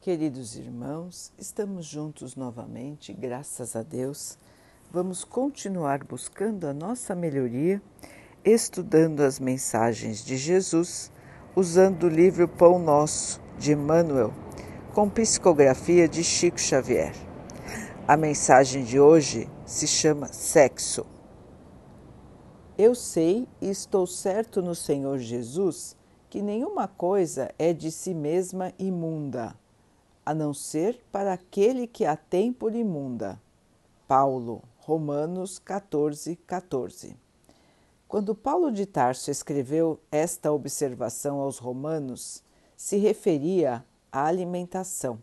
Queridos irmãos, estamos juntos novamente, graças a Deus. Vamos continuar buscando a nossa melhoria, estudando as mensagens de Jesus, usando o livro Pão Nosso, de Emmanuel, com psicografia de Chico Xavier. A mensagem de hoje se chama Sexo. Eu sei e estou certo no Senhor Jesus que nenhuma coisa é de si mesma imunda a não ser para aquele que a tem por imunda. Paulo, Romanos 14, 14. Quando Paulo de Tarso escreveu esta observação aos Romanos, se referia à alimentação,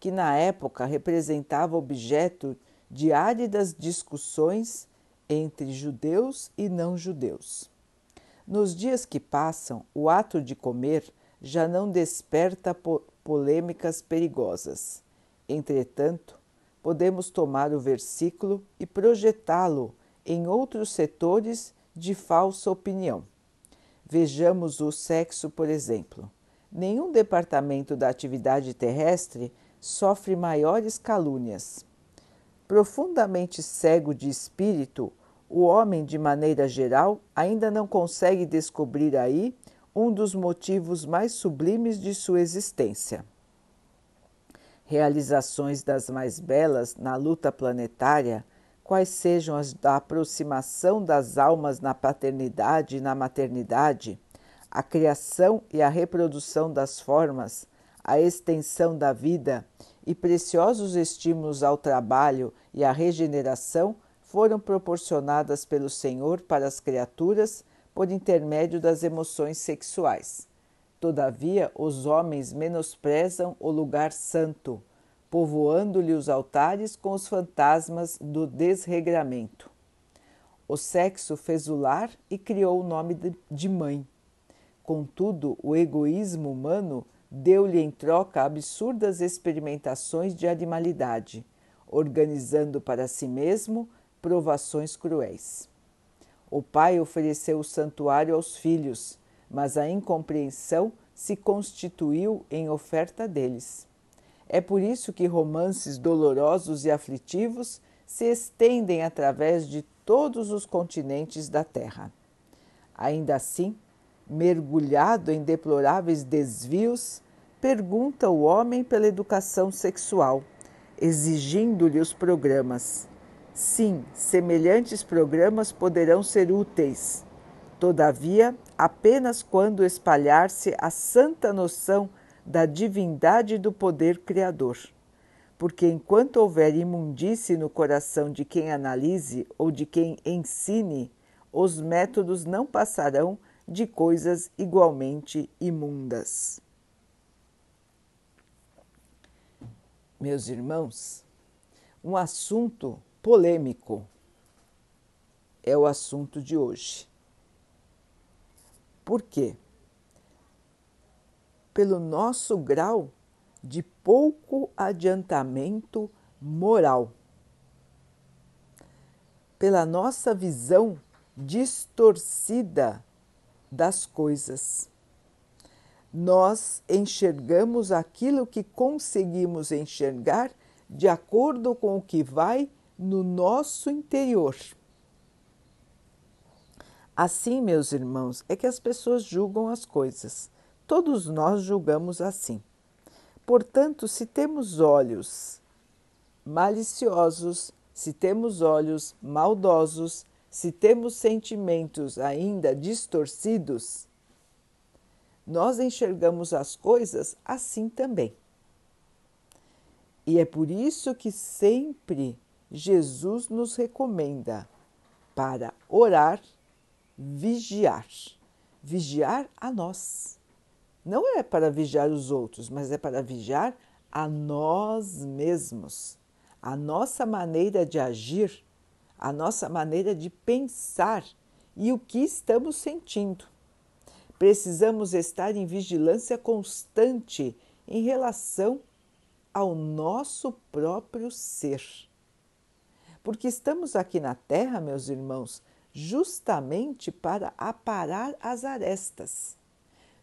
que na época representava objeto de áridas discussões entre judeus e não-judeus. Nos dias que passam, o ato de comer já não desperta polêmicas perigosas. Entretanto, podemos tomar o versículo e projetá-lo em outros setores de falsa opinião. Vejamos o sexo, por exemplo. Nenhum departamento da atividade terrestre sofre maiores calúnias. Profundamente cego de espírito, o homem, de maneira geral, ainda não consegue descobrir aí um dos motivos mais sublimes de sua existência. Realizações das mais belas na luta planetária, quais sejam as da aproximação das almas na paternidade e na maternidade, a criação e a reprodução das formas, a extensão da vida e preciosos estímulos ao trabalho e à regeneração foram proporcionadas pelo Senhor para as criaturas por intermédio das emoções sexuais. Todavia, os homens menosprezam o lugar santo, povoando-lhe os altares com os fantasmas do desregramento. O sexo fez o lar e criou o nome de mãe. Contudo, o egoísmo humano deu-lhe em troca absurdas experimentações de animalidade, organizando para si mesmo provações cruéis. O pai ofereceu o santuário aos filhos, mas a incompreensão se constituiu em oferta deles. É por isso que romances dolorosos e aflitivos se estendem através de todos os continentes da Terra. Ainda assim, mergulhado em deploráveis desvios, pergunta o homem pela educação sexual, exigindo-lhe os programas. Sim, semelhantes programas poderão ser úteis. Todavia, apenas quando espalhar-se a santa noção da divindade do poder criador. Porque enquanto houver imundície no coração de quem analise ou de quem ensine, os métodos não passarão de coisas igualmente imundas. Meus irmãos, um assunto polêmico é o assunto de hoje. Por quê? Pelo nosso grau de pouco adiantamento moral, pela nossa visão distorcida das coisas. Nós enxergamos aquilo que conseguimos enxergar de acordo com o que vai no nosso interior. Assim, meus irmãos, é que as pessoas julgam as coisas. Todos nós julgamos assim. Portanto, se temos olhos maliciosos, se temos olhos maldosos, se temos sentimentos ainda distorcidos, nós enxergamos as coisas assim também. E é por isso que sempre Jesus nos recomenda para orar, vigiar. Vigiar a nós. Não é para vigiar os outros, mas é para vigiar a nós mesmos, a nossa maneira de agir, a nossa maneira de pensar e o que estamos sentindo. Precisamos estar em vigilância constante em relação ao nosso próprio ser porque estamos aqui na Terra, meus irmãos, justamente para aparar as arestas,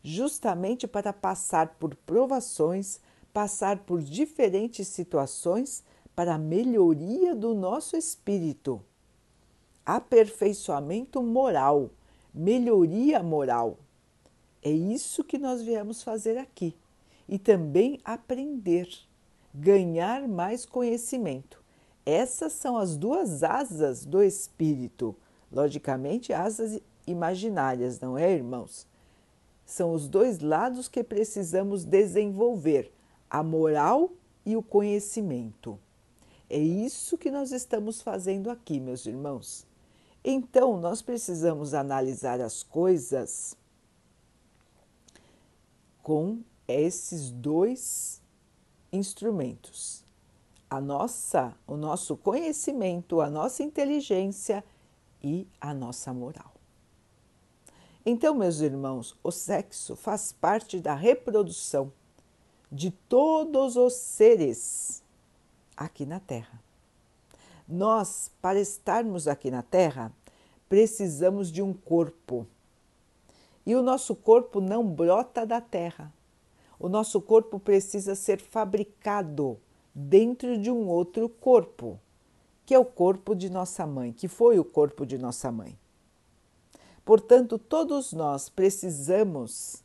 justamente para passar por provações, passar por diferentes situações para a melhoria do nosso espírito, aperfeiçoamento moral, melhoria moral. É isso que nós viemos fazer aqui e também aprender, ganhar mais conhecimento. Essas são as duas asas do espírito, logicamente, asas imaginárias, não é, irmãos? São os dois lados que precisamos desenvolver: a moral e o conhecimento. É isso que nós estamos fazendo aqui, meus irmãos. Então, nós precisamos analisar as coisas com esses dois instrumentos. A nossa, o nosso conhecimento, a nossa inteligência e a nossa moral. Então, meus irmãos, o sexo faz parte da reprodução de todos os seres aqui na Terra. Nós, para estarmos aqui na Terra, precisamos de um corpo. E o nosso corpo não brota da terra. O nosso corpo precisa ser fabricado dentro de um outro corpo, que é o corpo de nossa mãe, que foi o corpo de nossa mãe. Portanto, todos nós precisamos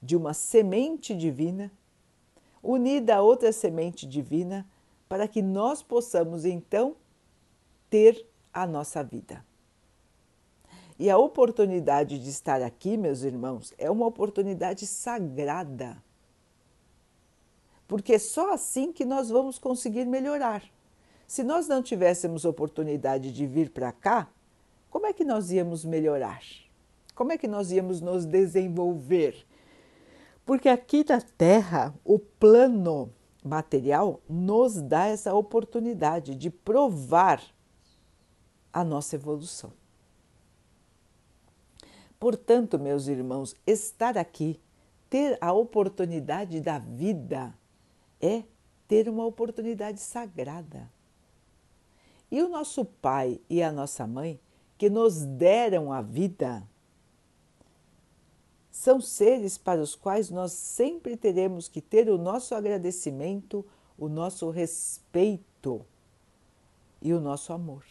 de uma semente divina unida a outra semente divina para que nós possamos então ter a nossa vida. E a oportunidade de estar aqui, meus irmãos, é uma oportunidade sagrada. Porque é só assim que nós vamos conseguir melhorar. Se nós não tivéssemos oportunidade de vir para cá, como é que nós íamos melhorar? Como é que nós íamos nos desenvolver? Porque aqui na Terra, o plano material nos dá essa oportunidade de provar a nossa evolução. Portanto, meus irmãos, estar aqui, ter a oportunidade da vida, é ter uma oportunidade sagrada. E o nosso pai e a nossa mãe, que nos deram a vida, são seres para os quais nós sempre teremos que ter o nosso agradecimento, o nosso respeito e o nosso amor.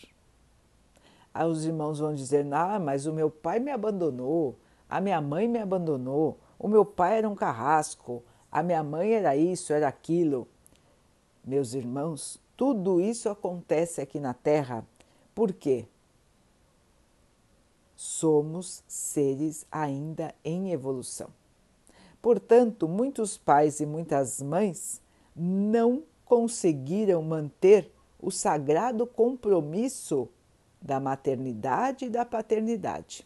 Aí os irmãos vão dizer: Ah, mas o meu pai me abandonou, a minha mãe me abandonou, o meu pai era um carrasco, a minha mãe era isso, era aquilo. Meus irmãos, tudo isso acontece aqui na Terra. Por quê? somos seres ainda em evolução. Portanto, muitos pais e muitas mães não conseguiram manter o sagrado compromisso da maternidade e da paternidade.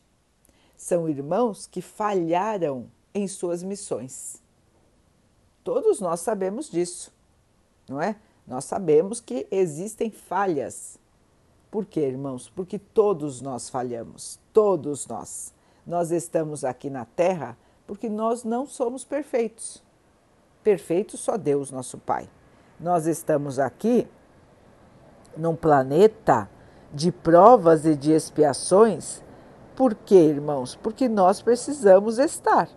São irmãos que falharam em suas missões. Todos nós sabemos disso, não é? Nós sabemos que existem falhas por quê, irmãos? Porque todos nós falhamos, todos nós. Nós estamos aqui na Terra porque nós não somos perfeitos. Perfeito só Deus, nosso Pai. Nós estamos aqui num planeta de provas e de expiações. Por quê, irmãos? Porque nós precisamos estar,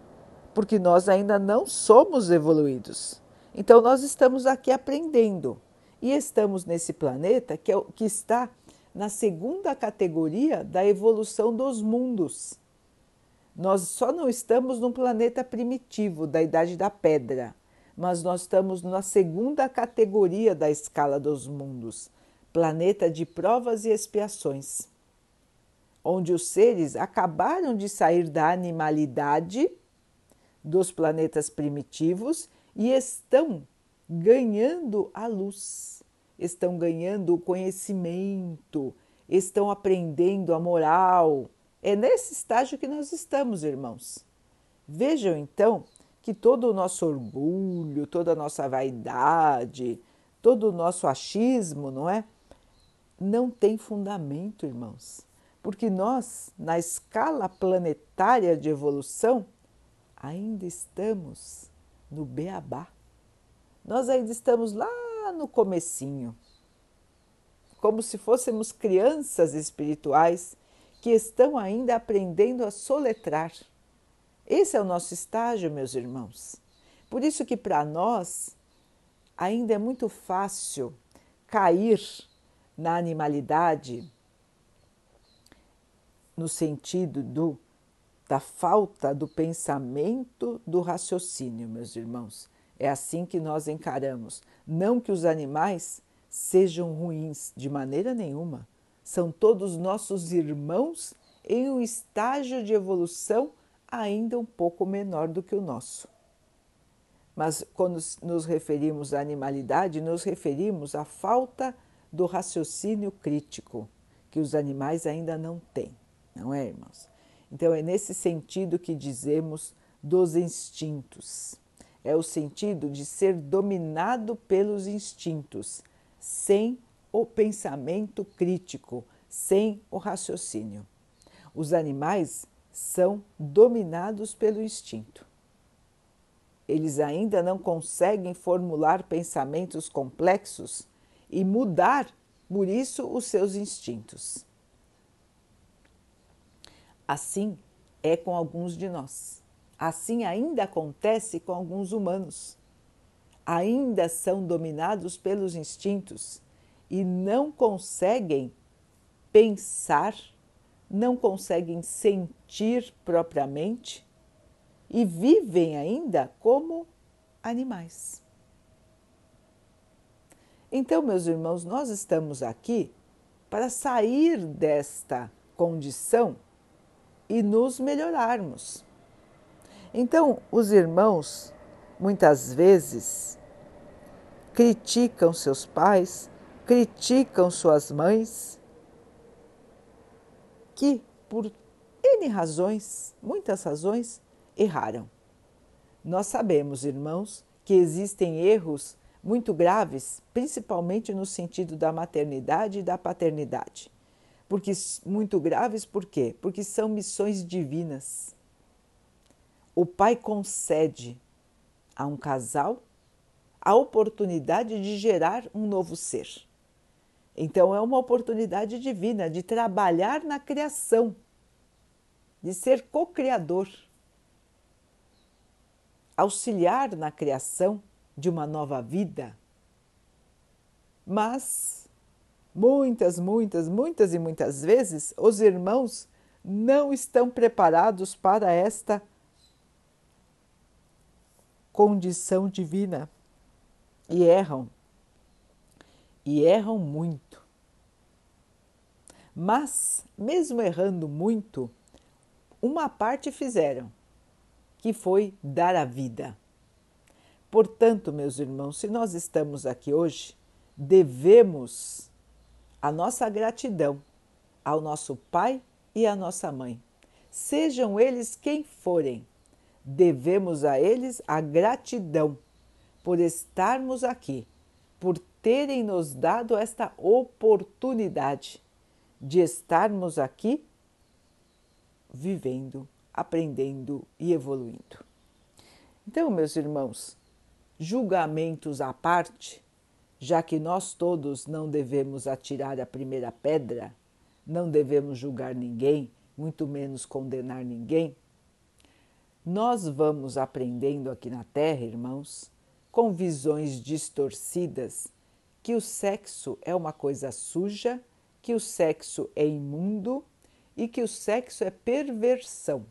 porque nós ainda não somos evoluídos. Então, nós estamos aqui aprendendo e estamos nesse planeta que, é, que está na segunda categoria da evolução dos mundos. Nós só não estamos num planeta primitivo da Idade da Pedra, mas nós estamos na segunda categoria da escala dos mundos, planeta de provas e expiações, onde os seres acabaram de sair da animalidade dos planetas primitivos e estão ganhando a luz estão ganhando o conhecimento, estão aprendendo a moral. É nesse estágio que nós estamos, irmãos. Vejam então que todo o nosso orgulho, toda a nossa vaidade, todo o nosso achismo, não é? Não tem fundamento, irmãos. Porque nós, na escala planetária de evolução, ainda estamos no beabá. Nós ainda estamos lá no comecinho, como se fôssemos crianças espirituais que estão ainda aprendendo a soletrar. Esse é o nosso estágio, meus irmãos. Por isso que para nós ainda é muito fácil cair na animalidade no sentido do, da falta do pensamento, do raciocínio, meus irmãos. É assim que nós encaramos. Não que os animais sejam ruins, de maneira nenhuma. São todos nossos irmãos em um estágio de evolução ainda um pouco menor do que o nosso. Mas quando nos referimos à animalidade, nos referimos à falta do raciocínio crítico, que os animais ainda não têm, não é, irmãos? Então é nesse sentido que dizemos dos instintos. É o sentido de ser dominado pelos instintos, sem o pensamento crítico, sem o raciocínio. Os animais são dominados pelo instinto. Eles ainda não conseguem formular pensamentos complexos e mudar, por isso, os seus instintos. Assim é com alguns de nós. Assim ainda acontece com alguns humanos. Ainda são dominados pelos instintos e não conseguem pensar não conseguem sentir propriamente e vivem ainda como animais. Então, meus irmãos, nós estamos aqui para sair desta condição e nos melhorarmos. Então, os irmãos muitas vezes criticam seus pais, criticam suas mães que, por N razões, muitas razões, erraram. Nós sabemos, irmãos, que existem erros muito graves, principalmente no sentido da maternidade e da paternidade. Porque muito graves por quê? Porque são missões divinas. O pai concede a um casal a oportunidade de gerar um novo ser. Então, é uma oportunidade divina de trabalhar na criação, de ser co-criador, auxiliar na criação de uma nova vida. Mas, muitas, muitas, muitas e muitas vezes, os irmãos não estão preparados para esta condição divina e erram e erram muito. Mas, mesmo errando muito, uma parte fizeram, que foi dar a vida. Portanto, meus irmãos, se nós estamos aqui hoje, devemos a nossa gratidão ao nosso pai e à nossa mãe. Sejam eles quem forem, devemos a eles a gratidão por estarmos aqui, por terem nos dado esta oportunidade de estarmos aqui vivendo, aprendendo e evoluindo. Então, meus irmãos, julgamentos à parte, já que nós todos não devemos atirar a primeira pedra, não devemos julgar ninguém, muito menos condenar ninguém, nós vamos aprendendo aqui na Terra, irmãos, com visões distorcidas que o sexo é uma coisa suja, que o sexo é imundo e que o sexo é perversão.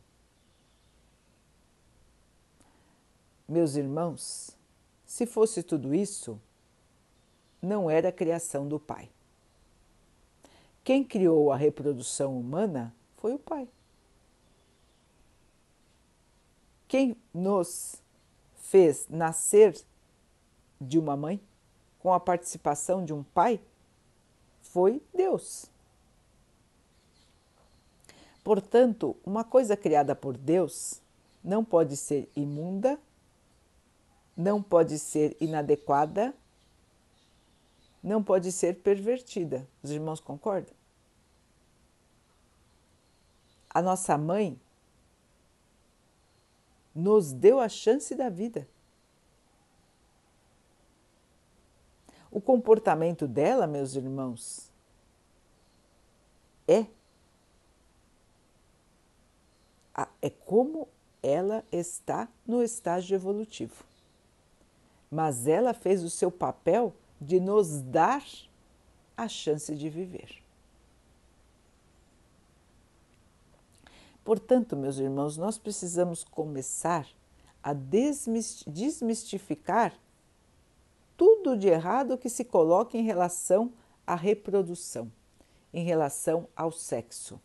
Meus irmãos, se fosse tudo isso, não era criação do Pai. Quem criou a reprodução humana foi o Pai. Quem nos fez nascer de uma mãe com a participação de um pai foi Deus. Portanto, uma coisa criada por Deus não pode ser imunda, não pode ser inadequada, não pode ser pervertida. Os irmãos concordam? A nossa mãe nos deu a chance da vida. O comportamento dela, meus irmãos, é é como ela está no estágio evolutivo. mas ela fez o seu papel de nos dar a chance de viver. Portanto, meus irmãos, nós precisamos começar a desmistificar tudo de errado que se coloca em relação à reprodução, em relação ao sexo.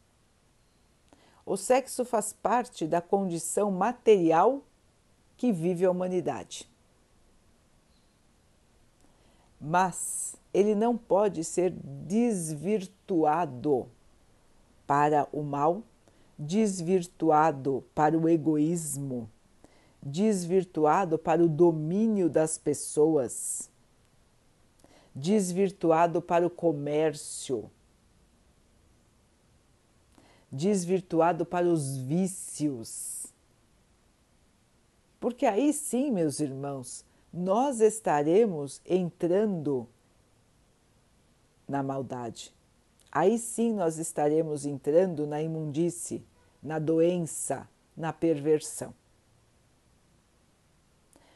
O sexo faz parte da condição material que vive a humanidade. Mas ele não pode ser desvirtuado para o mal, desvirtuado para o egoísmo, desvirtuado para o domínio das pessoas, desvirtuado para o comércio desvirtuado para os vícios. Porque aí sim, meus irmãos, nós estaremos entrando na maldade. Aí sim nós estaremos entrando na imundície, na doença, na perversão.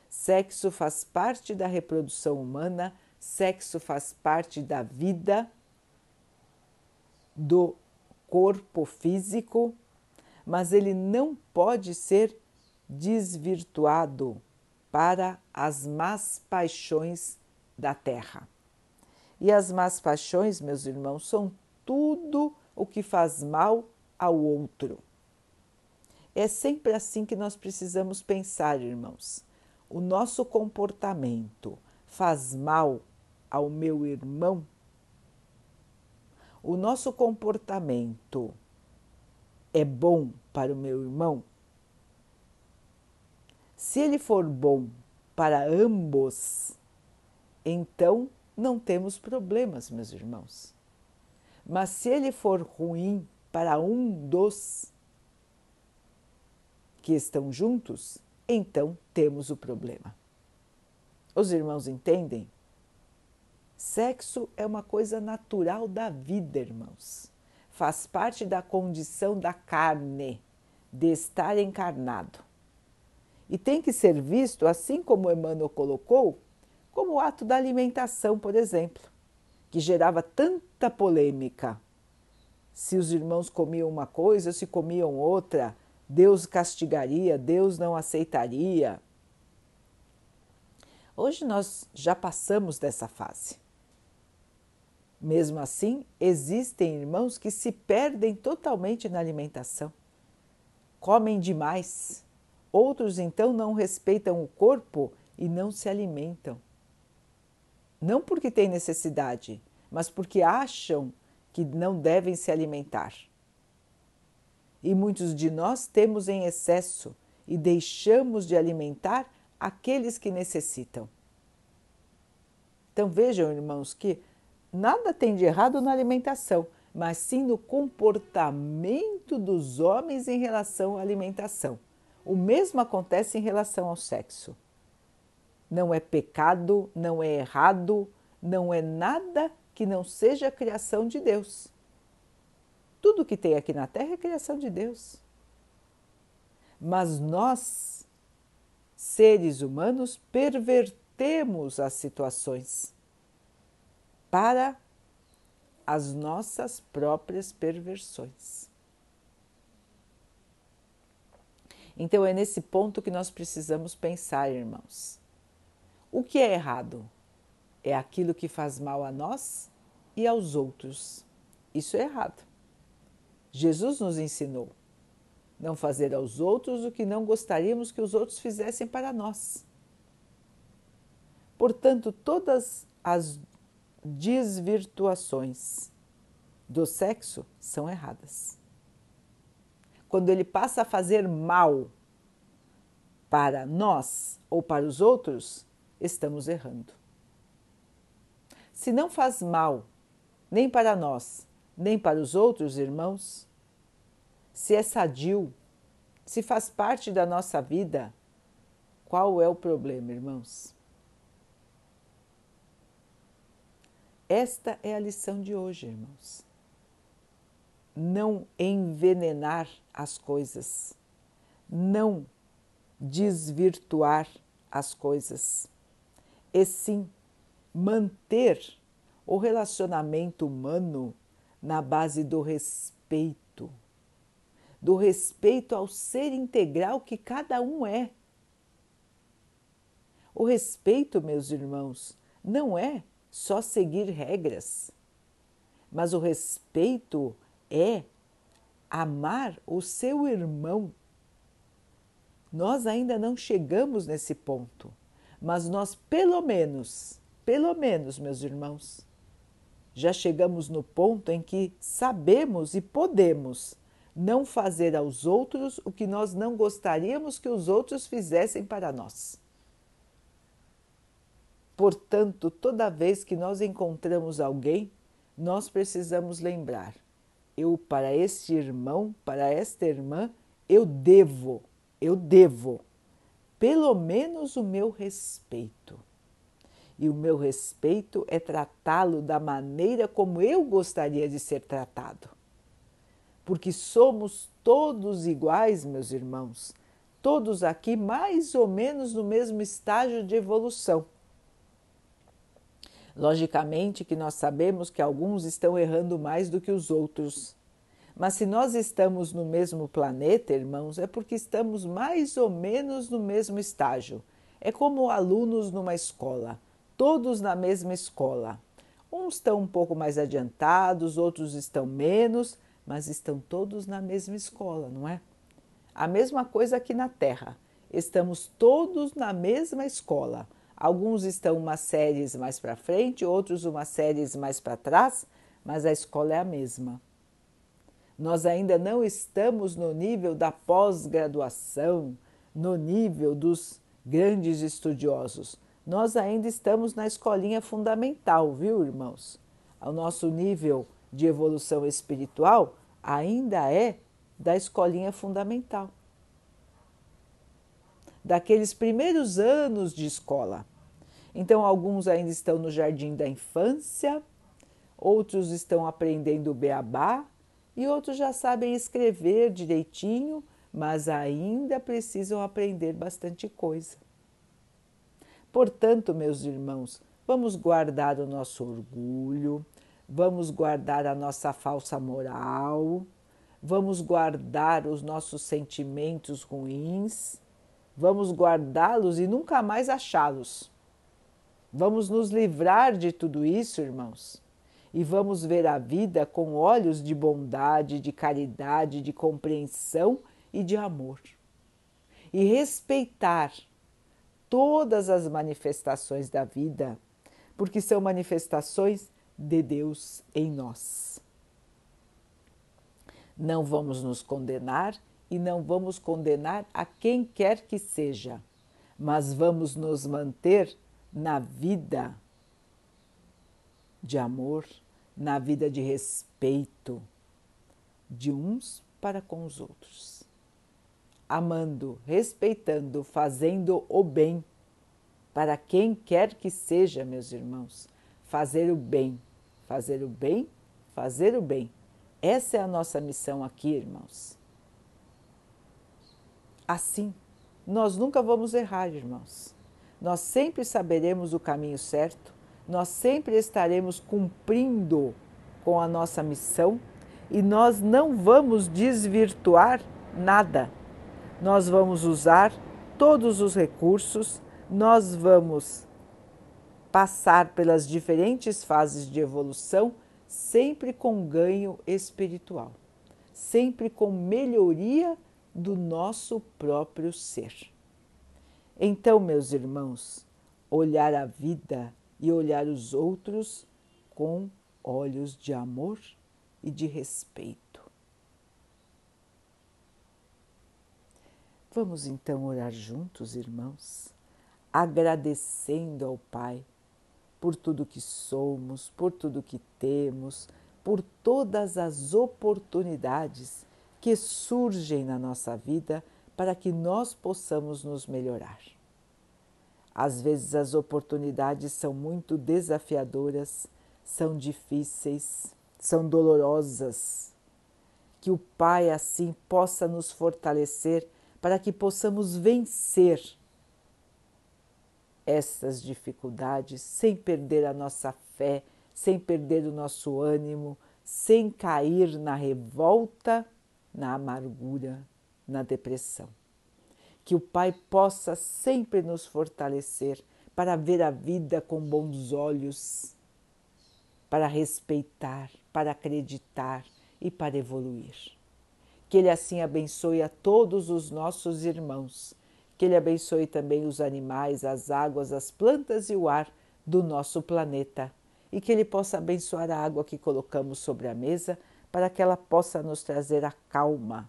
Sexo faz parte da reprodução humana, sexo faz parte da vida, do corpo físico, mas ele não pode ser desvirtuado para as más paixões da terra. E as más paixões, meus irmãos, são tudo o que faz mal ao outro. É sempre assim que nós precisamos pensar, irmãos. O nosso comportamento faz mal ao meu irmão o nosso comportamento é bom para o meu irmão? Se ele for bom para ambos, então não temos problemas, meus irmãos. Mas se ele for ruim para um dos que estão juntos, então temos o problema. Os irmãos entendem? Sexo é uma coisa natural da vida, irmãos. Faz parte da condição da carne, de estar encarnado. E tem que ser visto, assim como Emmanuel colocou, como o ato da alimentação, por exemplo, que gerava tanta polêmica. Se os irmãos comiam uma coisa, se comiam outra, Deus castigaria, Deus não aceitaria. Hoje nós já passamos dessa fase. Mesmo assim, existem irmãos que se perdem totalmente na alimentação, comem demais. Outros, então, não respeitam o corpo e não se alimentam. Não porque têm necessidade, mas porque acham que não devem se alimentar. E muitos de nós temos em excesso e deixamos de alimentar aqueles que necessitam. Então vejam, irmãos, que nada tem de errado na alimentação, mas sim no comportamento dos homens em relação à alimentação. O mesmo acontece em relação ao sexo. Não é pecado, não é errado, não é nada que não seja a criação de Deus. Tudo que tem aqui na Terra é criação de Deus. Mas nós, seres humanos, pervertemos as situações para as nossas próprias perversões. Então é nesse ponto que nós precisamos pensar, irmãos. O que é errado? É aquilo que faz mal a nós e aos outros. Isso é errado. Jesus nos ensinou não fazer aos outros o que não gostaríamos que os outros fizessem para nós. Portanto, todas as desvirtuações do sexo são erradas. Quando ele passa a fazer mal para nós ou para os outros, estamos errando. Se não faz mal nem para nós, nem para os outros irmãos, se é sadio, se faz parte da nossa vida, qual é o problema, irmãos? Esta é a lição de hoje, irmãos. Não envenenar as coisas, não desvirtuar as coisas. e sim manter o relacionamento humano na base do respeito, do respeito ao ser integral que cada um é. O respeito, meus irmãos, não é só seguir regras, mas o respeito é amar o seu irmão. Nós ainda não chegamos nesse ponto, mas nós, pelo menos, pelo menos, meus irmãos, já chegamos no ponto em que sabemos e podemos não fazer aos outros o que nós não gostaríamos que os outros fizessem para nós. Portanto, toda vez que nós encontramos alguém, nós precisamos lembrar: eu, para este irmão, para esta irmã, eu devo, eu devo, pelo menos o meu respeito. E o meu respeito é tratá-lo da maneira como eu gostaria de ser tratado. Porque somos todos iguais, meus irmãos, todos aqui mais ou menos no mesmo estágio de evolução. Logicamente que nós sabemos que alguns estão errando mais do que os outros. Mas se nós estamos no mesmo planeta, irmãos, é porque estamos mais ou menos no mesmo estágio. É como alunos numa escola, todos na mesma escola. Uns estão um pouco mais adiantados, outros estão menos, mas estão todos na mesma escola, não é? A mesma coisa aqui na Terra. Estamos todos na mesma escola. Alguns estão umas séries mais para frente, outros umas séries mais para trás, mas a escola é a mesma. Nós ainda não estamos no nível da pós-graduação, no nível dos grandes estudiosos. Nós ainda estamos na escolinha fundamental, viu, irmãos? O nosso nível de evolução espiritual ainda é da escolinha fundamental. Daqueles primeiros anos de escola. Então, alguns ainda estão no jardim da infância, outros estão aprendendo o beabá e outros já sabem escrever direitinho, mas ainda precisam aprender bastante coisa. Portanto, meus irmãos, vamos guardar o nosso orgulho, vamos guardar a nossa falsa moral, vamos guardar os nossos sentimentos ruins, vamos guardá-los e nunca mais achá-los. Vamos nos livrar de tudo isso, irmãos, e vamos ver a vida com olhos de bondade, de caridade, de compreensão e de amor. E respeitar todas as manifestações da vida, porque são manifestações de Deus em nós. Não vamos nos condenar e não vamos condenar a quem quer que seja, mas vamos nos manter na vida de amor, na vida de respeito de uns para com os outros. Amando, respeitando, fazendo o bem para quem quer que seja, meus irmãos. Fazer o bem, fazer o bem, fazer o bem. Essa é a nossa missão aqui, irmãos. Assim, nós nunca vamos errar, irmãos nós sempre saberemos o caminho certo, nós sempre estaremos cumprindo com a nossa missão e nós não vamos desvirtuar nada. Nós vamos usar todos os recursos, nós vamos passar pelas diferentes fases de evolução, sempre com ganho espiritual, sempre com melhoria do nosso próprio ser. Então, meus irmãos, olhar a vida e olhar os outros com olhos de amor e de respeito. Vamos então orar juntos, irmãos, agradecendo ao Pai por tudo que somos, por tudo que temos, por todas as oportunidades que surgem na nossa vida para que nós possamos nos melhorar. Às vezes as oportunidades são muito desafiadoras, são difíceis, são dolorosas. Que o Pai assim possa nos fortalecer para que possamos vencer essas dificuldades sem perder a nossa fé, sem perder o nosso ânimo, sem cair na revolta, na amargura, na depressão. Que o Pai possa sempre nos fortalecer para ver a vida com bons olhos, para respeitar, para acreditar e para evoluir. Que Ele assim abençoe a todos os nossos irmãos. Que Ele abençoe também os animais, as águas, as plantas e o ar do nosso planeta. E que Ele possa abençoar a água que colocamos sobre a mesa para que ela possa nos trazer a calma